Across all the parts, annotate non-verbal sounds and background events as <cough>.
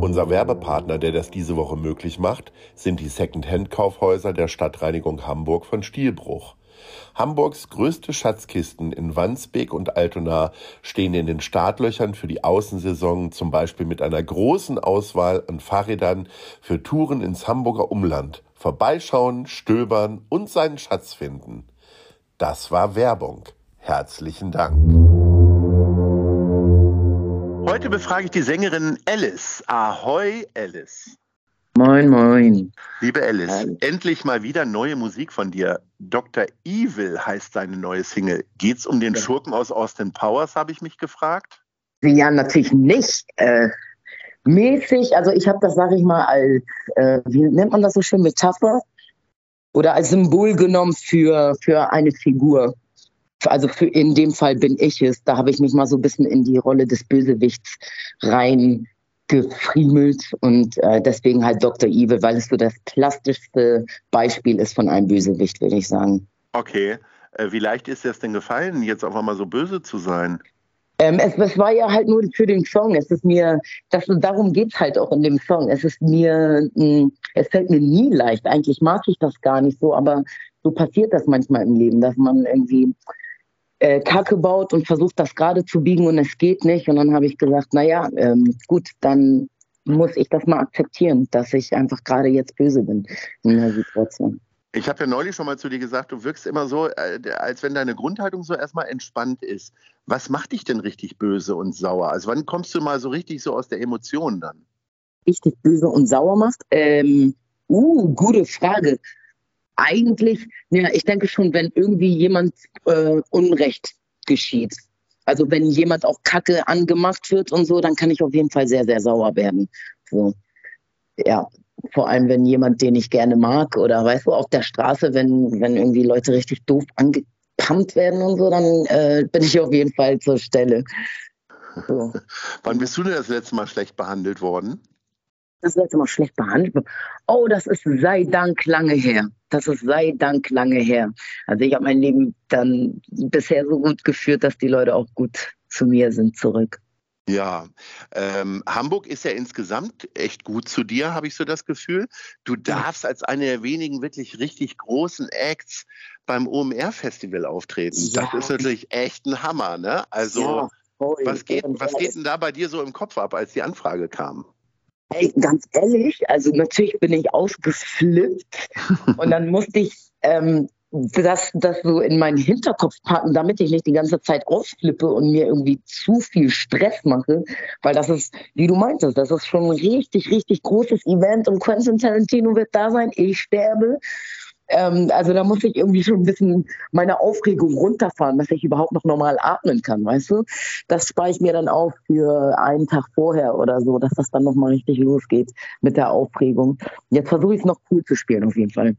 Unser Werbepartner, der das diese Woche möglich macht, sind die Second-Hand-Kaufhäuser der Stadtreinigung Hamburg von Stielbruch. Hamburgs größte Schatzkisten in Wandsbek und Altona stehen in den Startlöchern für die Außensaison, zum Beispiel mit einer großen Auswahl an Fahrrädern für Touren ins Hamburger Umland. Vorbeischauen, stöbern und seinen Schatz finden. Das war Werbung. Herzlichen Dank. Heute befrage ich die Sängerin Alice. Ahoi, Alice. Moin, moin. Liebe Alice, Hallo. endlich mal wieder neue Musik von dir. Dr. Evil heißt seine neue Single. Geht's um den ja. Schurken aus Austin Powers, habe ich mich gefragt? Ja, natürlich nicht. Äh, mäßig, also ich habe das, sage ich mal, als, äh, wie nennt man das so schön, Metapher oder als Symbol genommen für, für eine Figur also für, in dem Fall bin ich es. Da habe ich mich mal so ein bisschen in die Rolle des Bösewichts rein gefriemelt und äh, deswegen halt Dr. Evil, weil es so das plastischste Beispiel ist von einem Bösewicht, würde ich sagen. Okay. Äh, wie leicht ist es denn gefallen, jetzt auf einmal so böse zu sein? Ähm, es, es, war ja halt nur für den Song. Es ist mir, das, darum geht es halt auch in dem Song. Es ist mir, mh, hm, es fällt mir nie leicht. Eigentlich mag ich das gar nicht so, aber so passiert das manchmal im Leben, dass man irgendwie äh, Kacke baut und versucht das gerade zu biegen und es geht nicht. Und dann habe ich gesagt, naja, ähm, gut, dann muss ich das mal akzeptieren, dass ich einfach gerade jetzt böse bin in der Situation. Ich habe ja neulich schon mal zu dir gesagt, du wirkst immer so, äh, als wenn deine Grundhaltung so erstmal entspannt ist. Was macht dich denn richtig böse und sauer? Also wann kommst du mal so richtig so aus der Emotion dann? Richtig böse und sauer macht? Ähm, uh, gute Frage eigentlich, ja, ich denke schon, wenn irgendwie jemand äh, Unrecht geschieht. Also wenn jemand auch Kacke angemacht wird und so, dann kann ich auf jeden Fall sehr, sehr sauer werden. So. Ja, vor allem wenn jemand, den ich gerne mag oder weißt du, auf der Straße, wenn, wenn irgendwie Leute richtig doof angepumpt werden und so, dann äh, bin ich auf jeden Fall zur Stelle. So. <laughs> Wann bist du denn das letzte Mal schlecht behandelt worden? Das letzte Mal schlecht behandelt. Oh, das ist sei Dank lange her das ist sei Dank lange her. Also ich habe mein Leben dann bisher so gut geführt, dass die Leute auch gut zu mir sind zurück. Ja, ähm, Hamburg ist ja insgesamt echt gut zu dir, habe ich so das Gefühl. Du darfst als eine der wenigen wirklich richtig großen Acts beim OMR-Festival auftreten. Ja. Das ist natürlich echt ein Hammer, ne? Also, ja, was, geht, was geht denn da bei dir so im Kopf ab, als die Anfrage kam? Ey, ganz ehrlich, also natürlich bin ich ausgeflippt <laughs> und dann musste ich ähm, das, das so in meinen Hinterkopf packen, damit ich nicht die ganze Zeit ausflippe und mir irgendwie zu viel Stress mache, weil das ist, wie du meintest, das ist schon ein richtig, richtig großes Event und Quentin Tarantino wird da sein, ich sterbe ähm, also da muss ich irgendwie schon ein bisschen meine Aufregung runterfahren, dass ich überhaupt noch normal atmen kann, weißt du? Das spare ich mir dann auf für einen Tag vorher oder so, dass das dann nochmal richtig losgeht mit der Aufregung. Jetzt versuche ich es noch cool zu spielen, auf jeden Fall.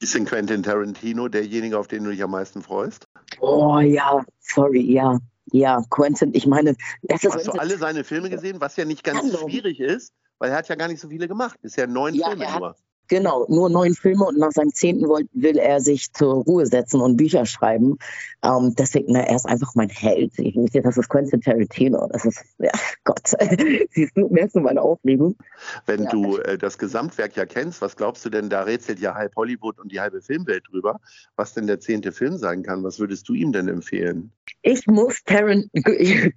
Ist denn Quentin Tarantino derjenige, auf den du dich am meisten freust? Oh ja, sorry, ja. Ja, Quentin, ich meine, das ist. Hast du alle seine Filme gesehen, was ja nicht ganz schwierig ist, weil er hat ja gar nicht so viele gemacht. Bisher neun ja, Filme nur. Genau, nur neun Filme und nach seinem zehnten will er sich zur Ruhe setzen und Bücher schreiben. Ähm, deswegen, na, er ist einfach mein Held. Ich muss das ist Quentin Tarantino. Das ist, ja, Gott. <laughs> Siehst du, merkst du meine Aufregung? Wenn ja. du äh, das Gesamtwerk ja kennst, was glaubst du denn, da rätselt ja halb Hollywood und die halbe Filmwelt drüber, was denn der zehnte Film sein kann? Was würdest du ihm denn empfehlen? Ich muss Taran,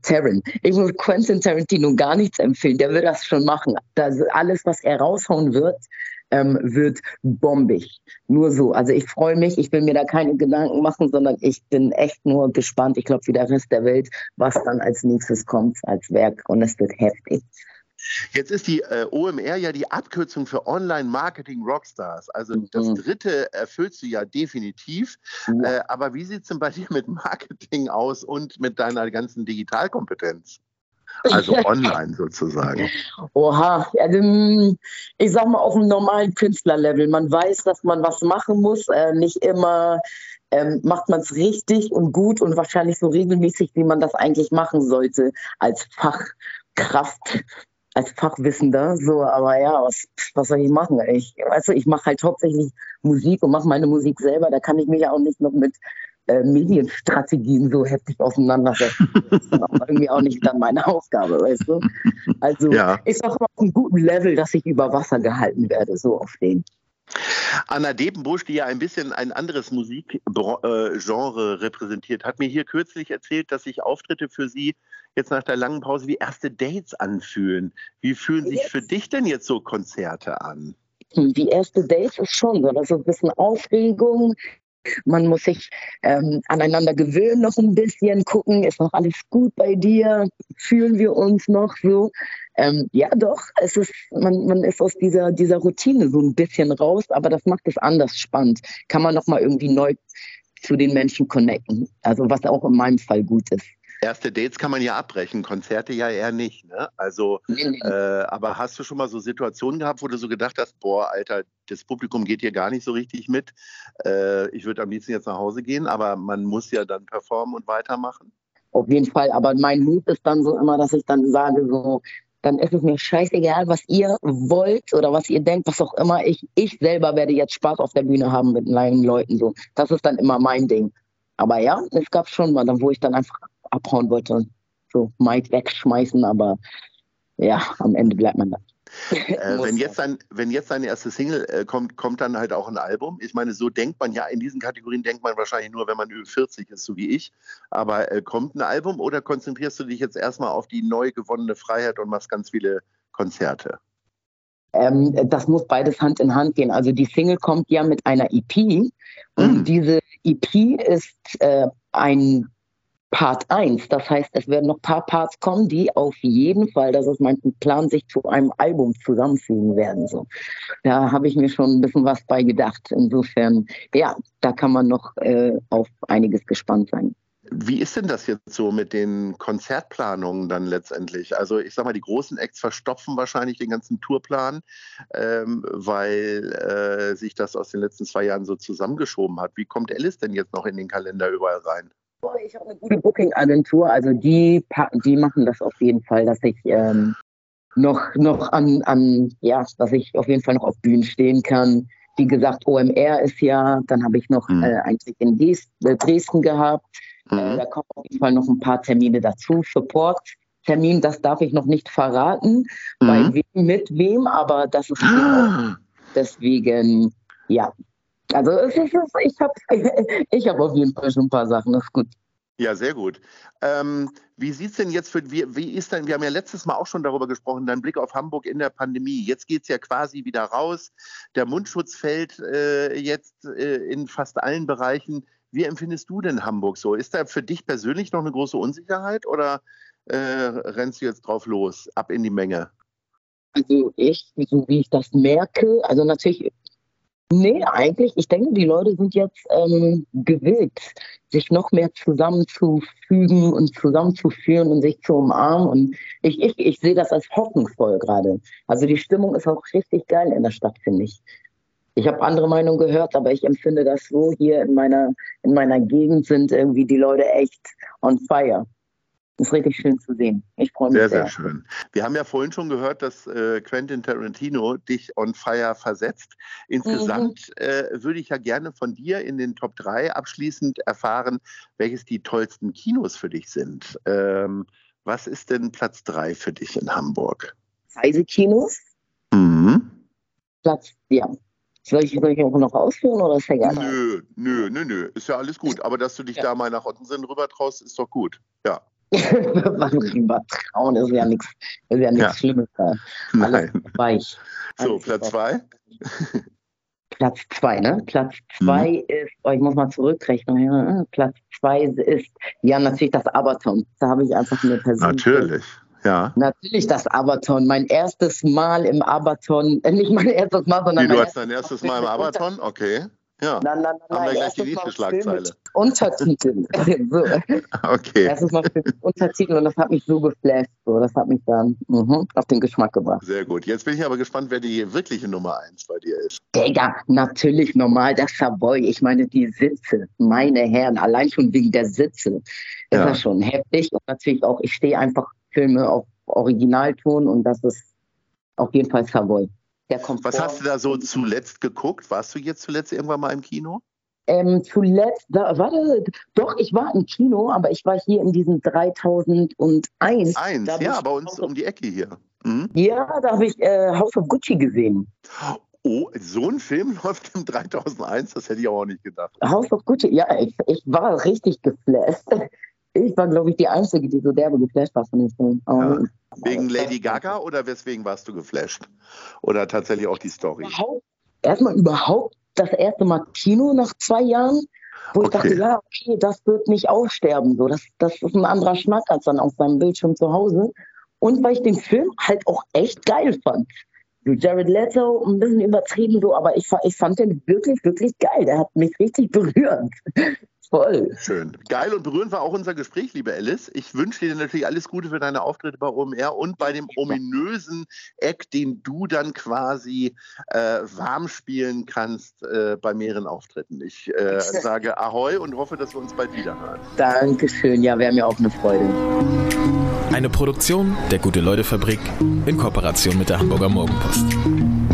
Taran, ich muss Quentin Tarantino gar nichts empfehlen. Der will das schon machen. Das, alles, was er raushauen wird, ähm, wird bombig. Nur so. Also ich freue mich, ich will mir da keine Gedanken machen, sondern ich bin echt nur gespannt, ich glaube, wie der Rest der Welt, was dann als nächstes kommt als Werk und es wird heftig. Jetzt ist die äh, OMR ja die Abkürzung für Online Marketing Rockstars. Also Mhm. das dritte erfüllst du ja definitiv. Ja. Äh, aber wie sieht es denn bei dir mit Marketing aus und mit deiner ganzen Digitalkompetenz? <laughs> Also online sozusagen. Oha, also ich sag mal auf einem normalen Künstlerlevel. Man weiß, dass man was machen muss. Äh, nicht immer ähm, macht man es richtig und gut und wahrscheinlich so regelmäßig, wie man das eigentlich machen sollte als Fachkraft, als Fachwissender. So, aber ja, was, was soll ich machen? Ich, weißt du, ich mache halt hauptsächlich Musik und mache meine Musik selber. Da kann ich mich ja auch nicht noch mit äh, Medienstrategien so heftig auseinandersetzen. Das ist dann auch irgendwie auch nicht dann meine Aufgabe, weißt du? Also Ja. ich sage mal auf einem guten Level, dass ich über Wasser gehalten werde, so auf den. Anna Depenbusch, die ja ein bisschen ein anderes Musikgenre repräsentiert, hat mir hier kürzlich erzählt, dass sich Auftritte für sie jetzt nach der langen Pause wie erste Dates anfühlen. Wie fühlen sich für dich denn jetzt so Konzerte an? Die erste Date ist schon so, das ist ein bisschen Aufregung. Man muss sich ähm, aneinander gewöhnen, noch ein bisschen gucken, ist noch alles gut bei dir, fühlen wir uns noch so. Ähm, ja, doch, es ist, man, man ist aus dieser, dieser Routine so ein bisschen raus, aber das macht es anders spannend. Kann man nochmal irgendwie neu zu den Menschen connecten. Also was auch in meinem Fall gut ist. Erste Dates kann man ja abbrechen, Konzerte ja eher nicht. Ne? Also, äh, aber hast du schon mal so Situationen gehabt, wo du so gedacht hast, boah, Alter, das Publikum geht hier gar nicht so richtig mit. Äh, ich würde am liebsten jetzt nach Hause gehen, aber man muss ja dann performen und weitermachen. Auf jeden Fall, aber mein Mut ist dann so immer, dass ich dann sage, so, dann ist es mir scheißegal, was ihr wollt oder was ihr denkt, was auch immer. Ich, ich selber werde jetzt Spaß auf der Bühne haben mit meinen Leuten. So. Das ist dann immer mein Ding. Aber ja, es gab schon mal, wo ich dann einfach abhauen wollte. So, Mic wegschmeißen, aber ja, am Ende bleibt man da. Äh, <laughs> wenn, jetzt dann, wenn jetzt deine erste Single äh, kommt, kommt dann halt auch ein Album. Ich meine, so denkt man ja, in diesen Kategorien denkt man wahrscheinlich nur, wenn man über 40 ist, so wie ich. Aber äh, kommt ein Album oder konzentrierst du dich jetzt erstmal auf die neu gewonnene Freiheit und machst ganz viele Konzerte? Ähm, das muss beides Hand in Hand gehen. Also die Single kommt ja mit einer EP und Mhm. diese EP ist äh, ein Part 1. Das heißt, es werden noch ein paar Parts kommen, die auf jeden Fall, das ist mein Plan, sich zu einem Album zusammenfügen werden. So. Da habe ich mir schon ein bisschen was bei gedacht. Insofern, ja, da kann man noch äh, auf einiges gespannt sein. Wie ist denn das jetzt so mit den Konzertplanungen dann letztendlich? Also ich sag mal, die großen Acts verstopfen wahrscheinlich den ganzen Tourplan, ähm, weil äh, sich das aus den letzten zwei Jahren so zusammengeschoben hat. Wie kommt Alice denn jetzt noch in den Kalender überall rein? Ich habe eine gute Booking-Agentur, also die, die machen das auf jeden Fall, dass ich ähm, noch, noch an, an, ja, dass ich auf jeden Fall noch auf Bühnen stehen kann. Wie gesagt, OMR ist ja, dann habe ich noch Mhm. äh, eigentlich in äh, Dresden gehabt. Äh, Mhm. da kommen auf jeden Fall noch ein paar Termine dazu. Support-Termin, das darf ich noch nicht verraten, bei Mhm. wem, mit wem, aber das ist Ah, deswegen, ja. Also es ist, ich habe <laughs> ich hab auf jeden Fall schon ein paar Sachen, das ist gut. Ja, sehr gut. Ähm, wie sieht es denn jetzt für, wie, wie ist denn, wir haben ja letztes Mal auch schon darüber gesprochen, dein Blick auf Hamburg in der Pandemie. Jetzt geht es ja quasi wieder raus. Der Mundschutz fällt äh, jetzt äh, in fast allen Bereichen. Wie empfindest du denn Hamburg so? Ist da für dich persönlich noch eine große Unsicherheit oder äh, rennst du jetzt drauf los, ab in die Menge? Also ich, so wie ich das merke, also natürlich, nee, eigentlich, ich denke, die Leute sind jetzt ähm, gewillt, sich noch mehr zusammenzufügen und zusammenzuführen und sich zu umarmen. Und ich, ich, ich sehe das als hoffnungsvoll gerade. Also die Stimmung ist auch richtig geil in der Stadt, finde ich. Ich habe andere Meinungen gehört, aber ich empfinde das so, hier in meiner, in meiner Gegend sind irgendwie die Leute echt on fire. Ist richtig schön zu sehen. Ich freue mich Sehr, sehr. sehr schön. Wir haben ja vorhin schon gehört, dass äh, Quentin Tarantino dich on fire versetzt. Insgesamt äh, würde ich ja gerne von dir in den Top 3 abschließend erfahren, welches die tollsten Kinos für dich sind. Ähm, was ist denn Platz 3 für dich in Hamburg? Reisekinos, Mhm. Platz, ja. Soll ich, soll ich auch noch ausführen oder ist egal? Nö, nö, nö, nö. Ist ja alles gut. Aber dass du dich Ja. da mal nach Ottensen rüber traust, ist doch gut. Ja. <laughs> Was übertrauen ist ja nichts ist ja nichts Ja. Schlimmes da. Alles Nein. weich. So, Alles Platz super. 2. Platz zwei, ne? Platz zwei Mhm. ist, oh, ich muss mal zurückrechnen. Ja, Platz zwei ist, ja, natürlich das Abaton. Da habe ich einfach eine persönliche Natürlich. Ja. Natürlich das Abaton. Mein erstes Mal im Abaton. Äh, nicht mein erstes Mal, sondern Wie, mein du hast dein erstes Mal im Abaton? Okay. Ja. Nein, nein, nein, Haben wir gleich die erstes Mal nächste Film Schlagzeile. mit Untertiteln. so. <laughs> <laughs> Okay. Erstes Mal Film mit Untertiteln und das hat mich so geflasht. So. Das hat mich dann mhm, auf den Geschmack gebracht. Sehr gut. Jetzt bin ich aber gespannt, wer die wirkliche Nummer eins bei dir ist. Digga, natürlich normal, der Savoy. Ich meine, die Sitze, meine Herren, allein schon wegen der Sitze, ist Ja. das schon heftig. Und natürlich auch, ich stehe einfach Filme auf Originalton und das ist auf jeden Fall Savoy. Der kommt Was hast du da so zuletzt geguckt? Warst du jetzt zuletzt irgendwann mal im Kino? Ähm, zuletzt, da, warte, doch, ich war im Kino, aber ich war hier in diesem 3001. Eins, ja, bei uns um die Ecke hier. Mhm. Ja, da habe ich äh, House of Gucci gesehen. Oh, so ein Film <laughs> läuft im 3001, das hätte ich auch nicht gedacht. House of Gucci, ja, ich, ich war richtig geflasht. Ich war, glaube ich, die Einzige, die so derbe geflasht war von dem Film. Aber- Wegen Lady Gaga oder weswegen warst du geflasht? Oder tatsächlich auch die Story? Überhaupt, erstmal überhaupt das erste Mal Kino nach zwei Jahren, wo ich Okay. dachte, ja, okay, das wird nicht aussterben. So, das, das ist ein anderer Schmack als dann auf seinem Bildschirm zu Hause. Und weil ich den Film halt auch echt geil fand. Jared Leto, ein bisschen übertrieben so, aber ich, ich fand den wirklich, wirklich geil. Der hat mich richtig berührt. Voll. Schön. Geil und berührend war auch unser Gespräch, liebe Alice. Ich wünsche dir natürlich alles Gute für deine Auftritte bei OMR und bei dem ominösen Eck, den du dann quasi äh, warm spielen kannst äh, bei mehreren Auftritten. Ich äh, <laughs> sage Ahoi und hoffe, dass wir uns bald wieder hören. Dankeschön. Ja, wäre mir auch eine Freude. Eine Produktion der Gute-Leute-Fabrik in Kooperation mit der Hamburger Morgenpost.